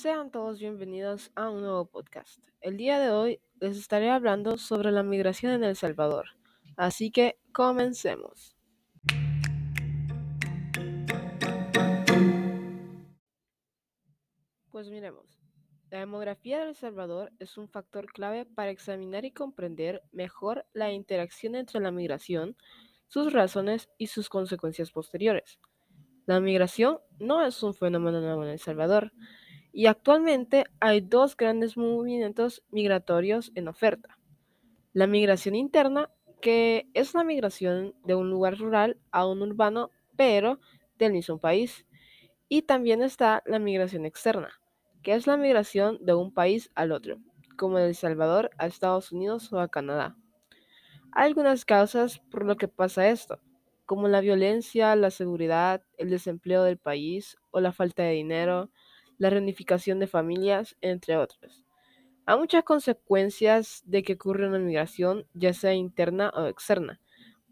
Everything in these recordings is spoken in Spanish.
Sean todos bienvenidos a un nuevo podcast. El día de hoy les estaré hablando sobre la migración en El Salvador. Así que comencemos. Pues miremos. La demografía de El Salvador es un factor clave para examinar y comprender mejor la interacción entre la migración, sus razones y sus consecuencias posteriores. La migración no es un fenómeno nuevo en El Salvador, y actualmente hay dos grandes movimientos migratorios en oferta. La migración interna, que es la migración de un lugar rural a un urbano, pero del mismo país. Y también está la migración externa, que es la migración de un país al otro, como de El Salvador a Estados Unidos o a Canadá. Hay algunas causas por lo que pasa esto, como la violencia, la seguridad, el desempleo del país o la falta de dinero, la reunificación de familias, entre otros. Hay muchas consecuencias de que ocurre una migración, ya sea interna o externa,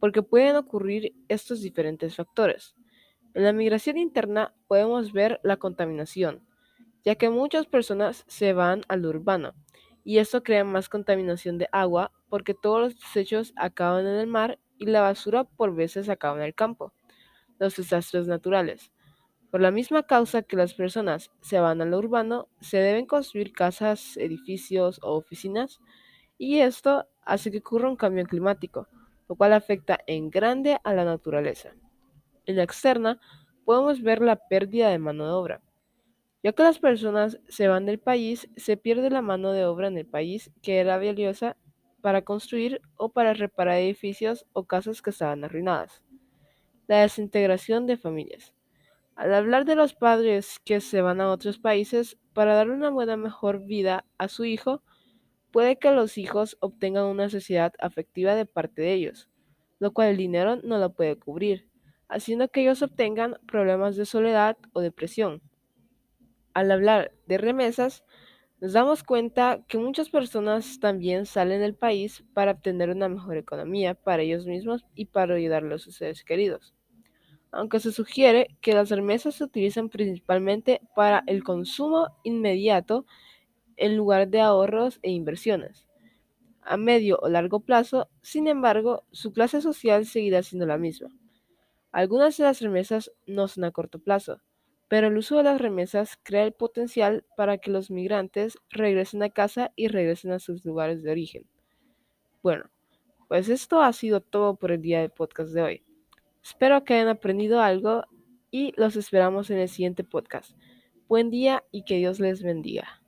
porque pueden ocurrir estos diferentes factores. En la migración interna podemos ver la contaminación, ya que muchas personas se van al urbano, y esto crea más contaminación de agua porque todos los desechos acaban en el mar y la basura por veces acaba en el campo. Los desastres naturales. Por la misma causa que las personas se van a lo urbano, se deben construir casas, edificios o oficinas, y esto hace que ocurra un cambio climático, lo cual afecta en grande a la naturaleza. En la externa, podemos ver la pérdida de mano de obra. Ya que las personas se van del país, se pierde la mano de obra en el país que era valiosa para construir o para reparar edificios o casas que estaban arruinadas. La desintegración de familias. Al hablar de los padres que se van a otros países para dar una buena mejor vida a su hijo, puede que los hijos obtengan una sociedad afectiva de parte de ellos, lo cual el dinero no lo puede cubrir, haciendo que ellos obtengan problemas de soledad o depresión. Al hablar de remesas, nos damos cuenta que muchas personas también salen del país para obtener una mejor economía para ellos mismos y para ayudar a sus seres queridos aunque se sugiere que las remesas se utilizan principalmente para el consumo inmediato en lugar de ahorros e inversiones. A medio o largo plazo, sin embargo, su clase social seguirá siendo la misma. Algunas de las remesas no son a corto plazo, pero el uso de las remesas crea el potencial para que los migrantes regresen a casa y regresen a sus lugares de origen. Bueno, pues esto ha sido todo por el día del podcast de hoy. Espero que hayan aprendido algo y los esperamos en el siguiente podcast. Buen día y que Dios les bendiga.